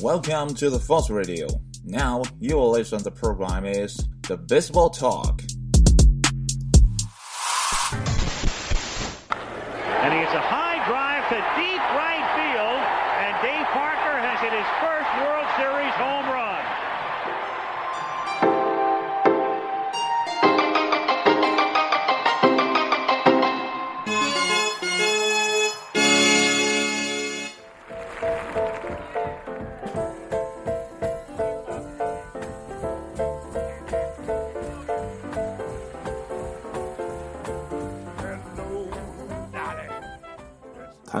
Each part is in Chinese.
Welcome to the Force Radio. Now you will listen. The program is the Baseball Talk. And he hits a high drive to deep right field, and Dave Parker has hit his first World Series home run.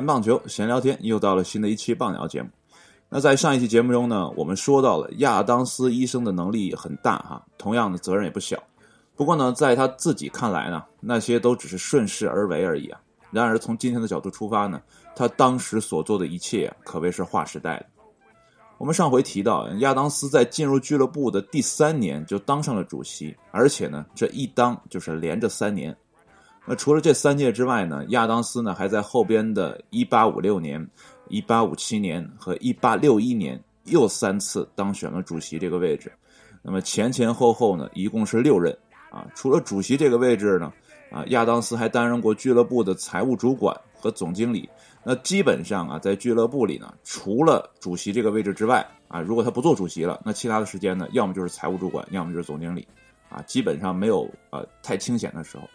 棒球，闲聊天，又到了新的一期棒聊节目。那在上一期节目中呢，我们说到了亚当斯医生的能力很大哈，同样的责任也不小。不过呢，在他自己看来呢，那些都只是顺势而为而已啊。然而从今天的角度出发呢，他当时所做的一切可谓是划时代的。我们上回提到，亚当斯在进入俱乐部的第三年就当上了主席，而且呢，这一当就是连着三年。那除了这三届之外呢，亚当斯呢还在后边的1856年、1857年和1861年又三次当选了主席这个位置。那么前前后后呢，一共是六任啊。除了主席这个位置呢，啊，亚当斯还担任过俱乐部的财务主管和总经理。那基本上啊，在俱乐部里呢，除了主席这个位置之外啊，如果他不做主席了，那其他的时间呢，要么就是财务主管，要么就是总经理，啊，基本上没有呃太清闲的时候。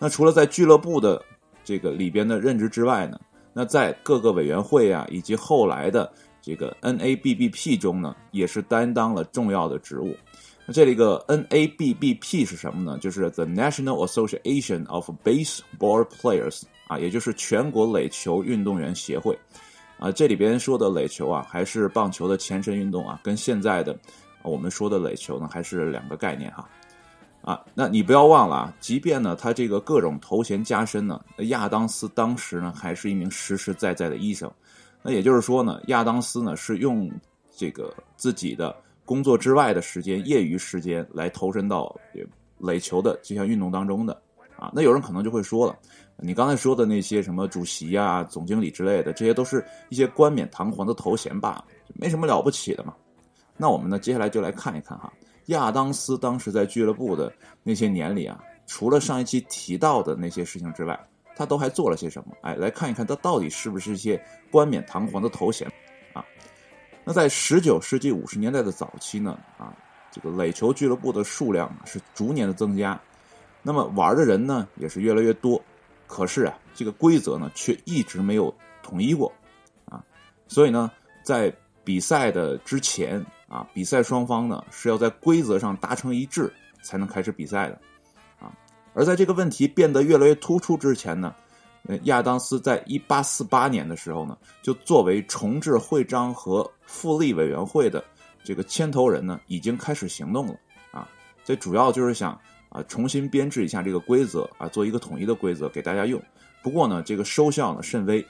那除了在俱乐部的这个里边的任职之外呢，那在各个委员会啊，以及后来的这个 NABBP 中呢，也是担当了重要的职务。那这里个 NABBP 是什么呢？就是 The National Association of Baseball Players 啊，也就是全国垒球运动员协会啊。这里边说的垒球啊，还是棒球的前身运动啊，跟现在的我们说的垒球呢，还是两个概念哈。啊，那你不要忘了啊，即便呢他这个各种头衔加深呢，亚当斯当时呢还是一名实实在在的医生。那也就是说呢，亚当斯呢是用这个自己的工作之外的时间、业余时间来投身到垒球的这项运动当中的。啊，那有人可能就会说了，你刚才说的那些什么主席啊、总经理之类的，这些都是一些冠冕堂皇的头衔罢了，没什么了不起的嘛。那我们呢，接下来就来看一看哈。亚当斯当时在俱乐部的那些年里啊，除了上一期提到的那些事情之外，他都还做了些什么？哎，来看一看他到底是不是一些冠冕堂皇的头衔啊？那在十九世纪五十年代的早期呢，啊，这个垒球俱乐部的数量是逐年的增加，那么玩的人呢也是越来越多，可是啊，这个规则呢却一直没有统一过啊，所以呢，在比赛的之前。啊，比赛双方呢是要在规则上达成一致才能开始比赛的，啊，而在这个问题变得越来越突出之前呢，呃，亚当斯在一八四八年的时候呢，就作为重置会章和复利委员会的这个牵头人呢，已经开始行动了，啊，这主要就是想啊重新编制一下这个规则啊，做一个统一的规则给大家用。不过呢，这个收效呢甚微。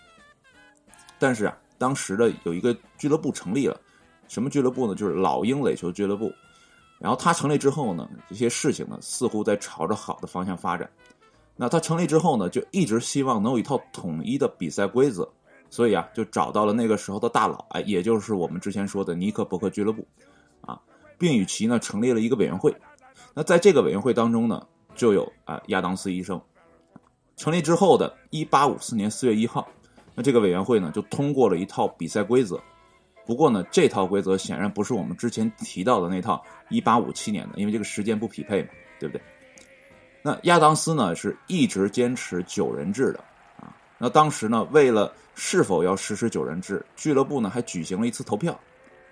但是啊，当时的有一个俱乐部成立了。什么俱乐部呢？就是老鹰垒球俱乐部。然后它成立之后呢，这些事情呢似乎在朝着好的方向发展。那它成立之后呢，就一直希望能有一套统一的比赛规则，所以啊，就找到了那个时候的大佬，哎，也就是我们之前说的尼克伯克俱乐部，啊，并与其呢成立了一个委员会。那在这个委员会当中呢，就有啊亚当斯医生。成立之后的1854年4月1号，那这个委员会呢就通过了一套比赛规则。不过呢，这套规则显然不是我们之前提到的那套1857年的，因为这个时间不匹配嘛，对不对？那亚当斯呢是一直坚持九人制的啊。那当时呢，为了是否要实施九人制，俱乐部呢还举行了一次投票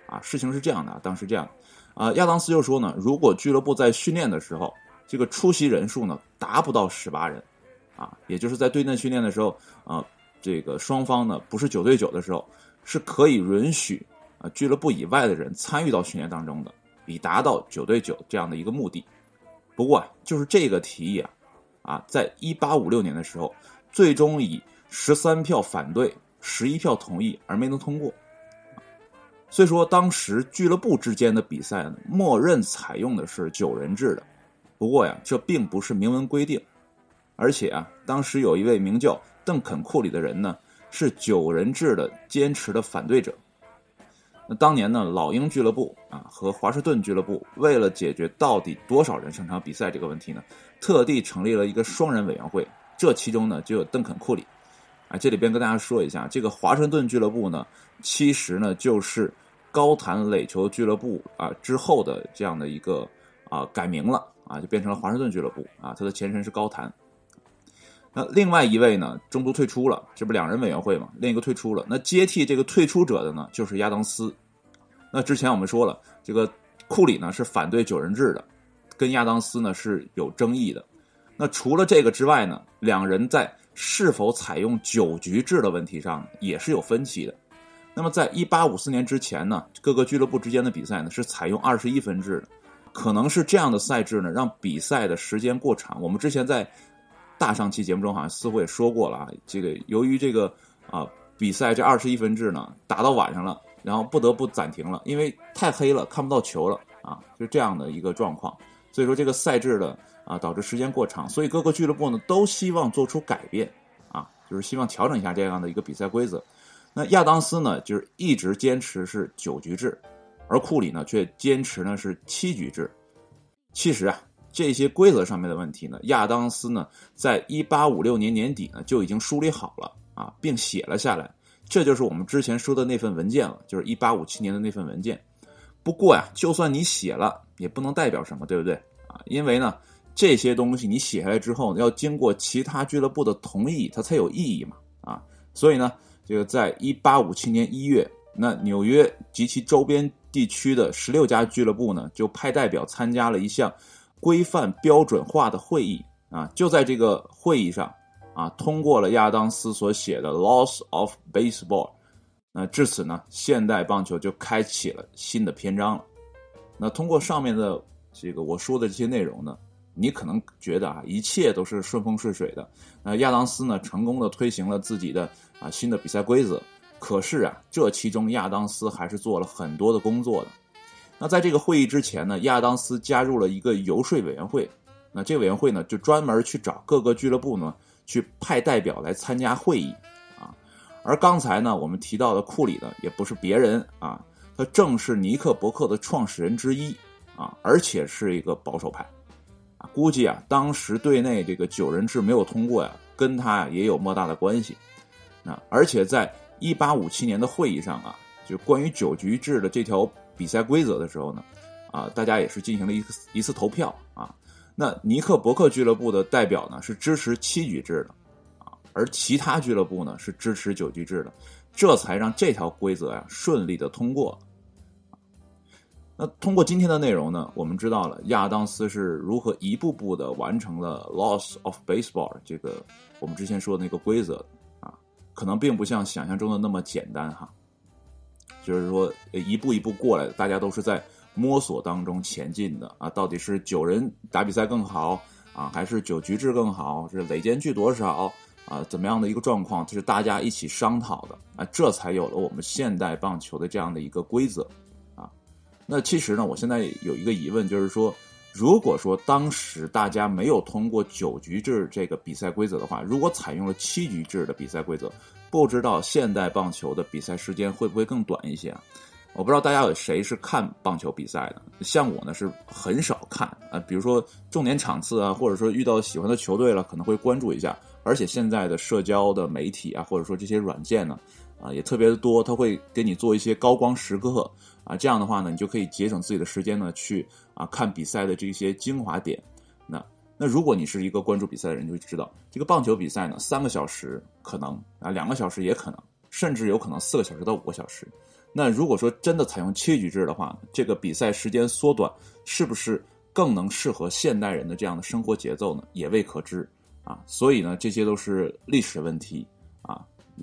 啊。事情是这样的啊，当时这样啊，亚当斯就说呢，如果俱乐部在训练的时候，这个出席人数呢达不到十八人啊，也就是在对阵训练的时候啊，这个双方呢不是九对九的时候。是可以允许啊俱乐部以外的人参与到训练当中的，以达到九对九这样的一个目的。不过啊，就是这个提议啊，啊，在一八五六年的时候，最终以十三票反对、十一票同意而没能通过。所以说，当时俱乐部之间的比赛呢，默认采用的是九人制的。不过呀，这并不是明文规定，而且啊，当时有一位名叫邓肯库里的人呢。是九人制的坚持的反对者。那当年呢，老鹰俱乐部啊和华盛顿俱乐部为了解决到底多少人上场比赛这个问题呢，特地成立了一个双人委员会，这其中呢就有邓肯·库里。啊，这里边跟大家说一下，这个华盛顿俱乐部呢，其实呢就是高谈垒球俱乐部啊之后的这样的一个啊改名了啊，就变成了华盛顿俱乐部啊，它的前身是高谈。那另外一位呢，中途退出了，这不两人委员会嘛？另一个退出了，那接替这个退出者的呢，就是亚当斯。那之前我们说了，这个库里呢是反对九人制的，跟亚当斯呢是有争议的。那除了这个之外呢，两人在是否采用九局制的问题上也是有分歧的。那么在一八五四年之前呢，各个俱乐部之间的比赛呢是采用二十一分制的，可能是这样的赛制呢让比赛的时间过长。我们之前在大上期节目中好像似乎也说过了啊，这个由于这个啊比赛这二十一分制呢打到晚上了，然后不得不暂停了，因为太黑了看不到球了啊，就这样的一个状况。所以说这个赛制的啊导致时间过长，所以各个俱乐部呢都希望做出改变啊，就是希望调整一下这样的一个比赛规则。那亚当斯呢就是一直坚持是九局制，而库里呢却坚持呢是七局制。其实啊。这些规则上面的问题呢，亚当斯呢，在一八五六年年底呢就已经梳理好了啊，并写了下来。这就是我们之前说的那份文件了，就是一八五七年的那份文件。不过呀，就算你写了，也不能代表什么，对不对啊？因为呢，这些东西你写下来之后，要经过其他俱乐部的同意，它才有意义嘛啊。所以呢，这个在一八五七年一月，那纽约及其周边地区的十六家俱乐部呢，就派代表参加了一项。规范标准化的会议啊，就在这个会议上啊，通过了亚当斯所写的《Laws of Baseball》。那至此呢，现代棒球就开启了新的篇章了。那通过上面的这个我说的这些内容呢，你可能觉得啊，一切都是顺风顺水的。那亚当斯呢，成功的推行了自己的啊新的比赛规则。可是啊，这其中亚当斯还是做了很多的工作的。那在这个会议之前呢，亚当斯加入了一个游说委员会。那这个委员会呢，就专门去找各个俱乐部呢，去派代表来参加会议啊。而刚才呢，我们提到的库里呢，也不是别人啊，他正是尼克伯克的创始人之一啊，而且是一个保守派啊。估计啊，当时队内这个九人制没有通过呀，跟他也有莫大的关系。那而且在一八五七年的会议上啊，就关于九局制的这条。比赛规则的时候呢，啊，大家也是进行了一一次投票啊。那尼克伯克俱乐部的代表呢是支持七局制的，啊，而其他俱乐部呢是支持九局制的，这才让这条规则呀顺利的通过。那通过今天的内容呢，我们知道了亚当斯是如何一步步的完成了 Laws of Baseball 这个我们之前说的那个规则啊，可能并不像想象中的那么简单哈。就是说，一步一步过来的，大家都是在摸索当中前进的啊。到底是九人打比赛更好啊，还是九局制更好？是垒间距多少啊？怎么样的一个状况？这是大家一起商讨的啊，这才有了我们现代棒球的这样的一个规则啊。那其实呢，我现在有一个疑问，就是说，如果说当时大家没有通过九局制这个比赛规则的话，如果采用了七局制的比赛规则？不知道现代棒球的比赛时间会不会更短一些啊？我不知道大家有谁是看棒球比赛的，像我呢是很少看啊。比如说重点场次啊，或者说遇到喜欢的球队了，可能会关注一下。而且现在的社交的媒体啊，或者说这些软件呢，啊也特别的多，他会给你做一些高光时刻啊。这样的话呢，你就可以节省自己的时间呢，去啊看比赛的这些精华点。那。那如果你是一个关注比赛的人，就会知道这个棒球比赛呢，三个小时可能啊，两个小时也可能，甚至有可能四个小时到五个小时。那如果说真的采用七局制的话，这个比赛时间缩短，是不是更能适合现代人的这样的生活节奏呢？也未可知啊。所以呢，这些都是历史问题啊，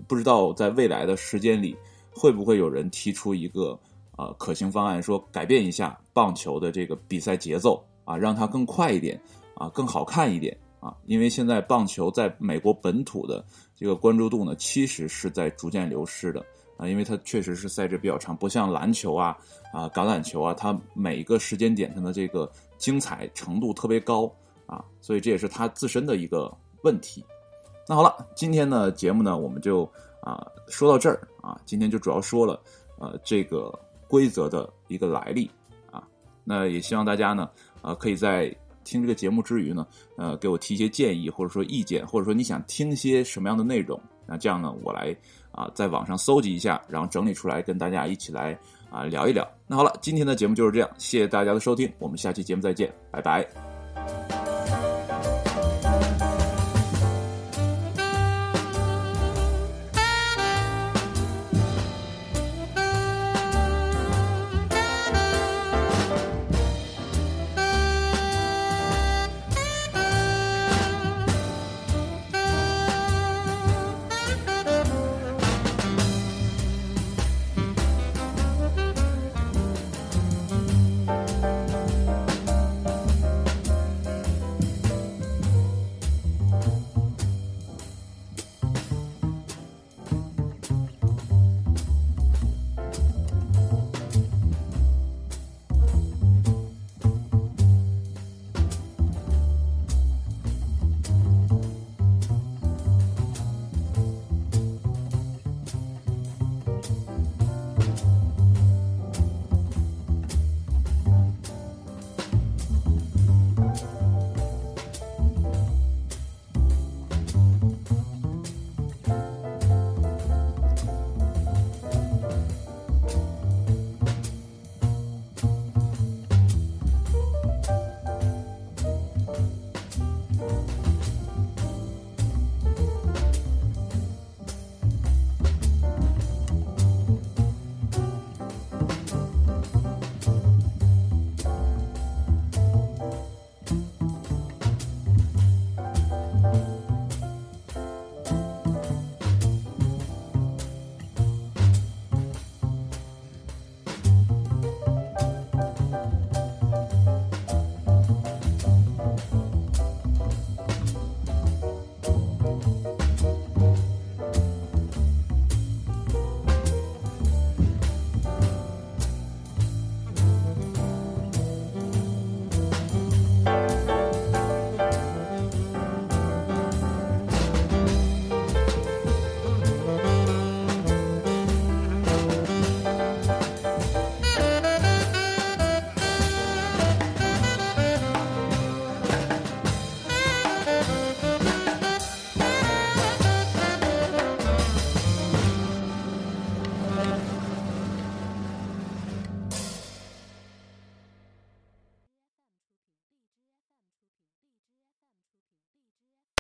不知道在未来的时间里，会不会有人提出一个呃可行方案，说改变一下棒球的这个比赛节奏啊，让它更快一点。啊，更好看一点啊，因为现在棒球在美国本土的这个关注度呢，其实是在逐渐流失的啊，因为它确实是赛制比较长，不像篮球啊、啊橄榄球啊，它每一个时间点上的这个精彩程度特别高啊，所以这也是它自身的一个问题。那好了，今天的节目呢，我们就啊说到这儿啊，今天就主要说了呃这个规则的一个来历啊。那也希望大家呢，啊，可以在听这个节目之余呢，呃，给我提一些建议或者说意见，或者说你想听些什么样的内容，那这样呢，我来啊在网上搜集一下，然后整理出来跟大家一起来啊聊一聊。那好了，今天的节目就是这样，谢谢大家的收听，我们下期节目再见，拜拜。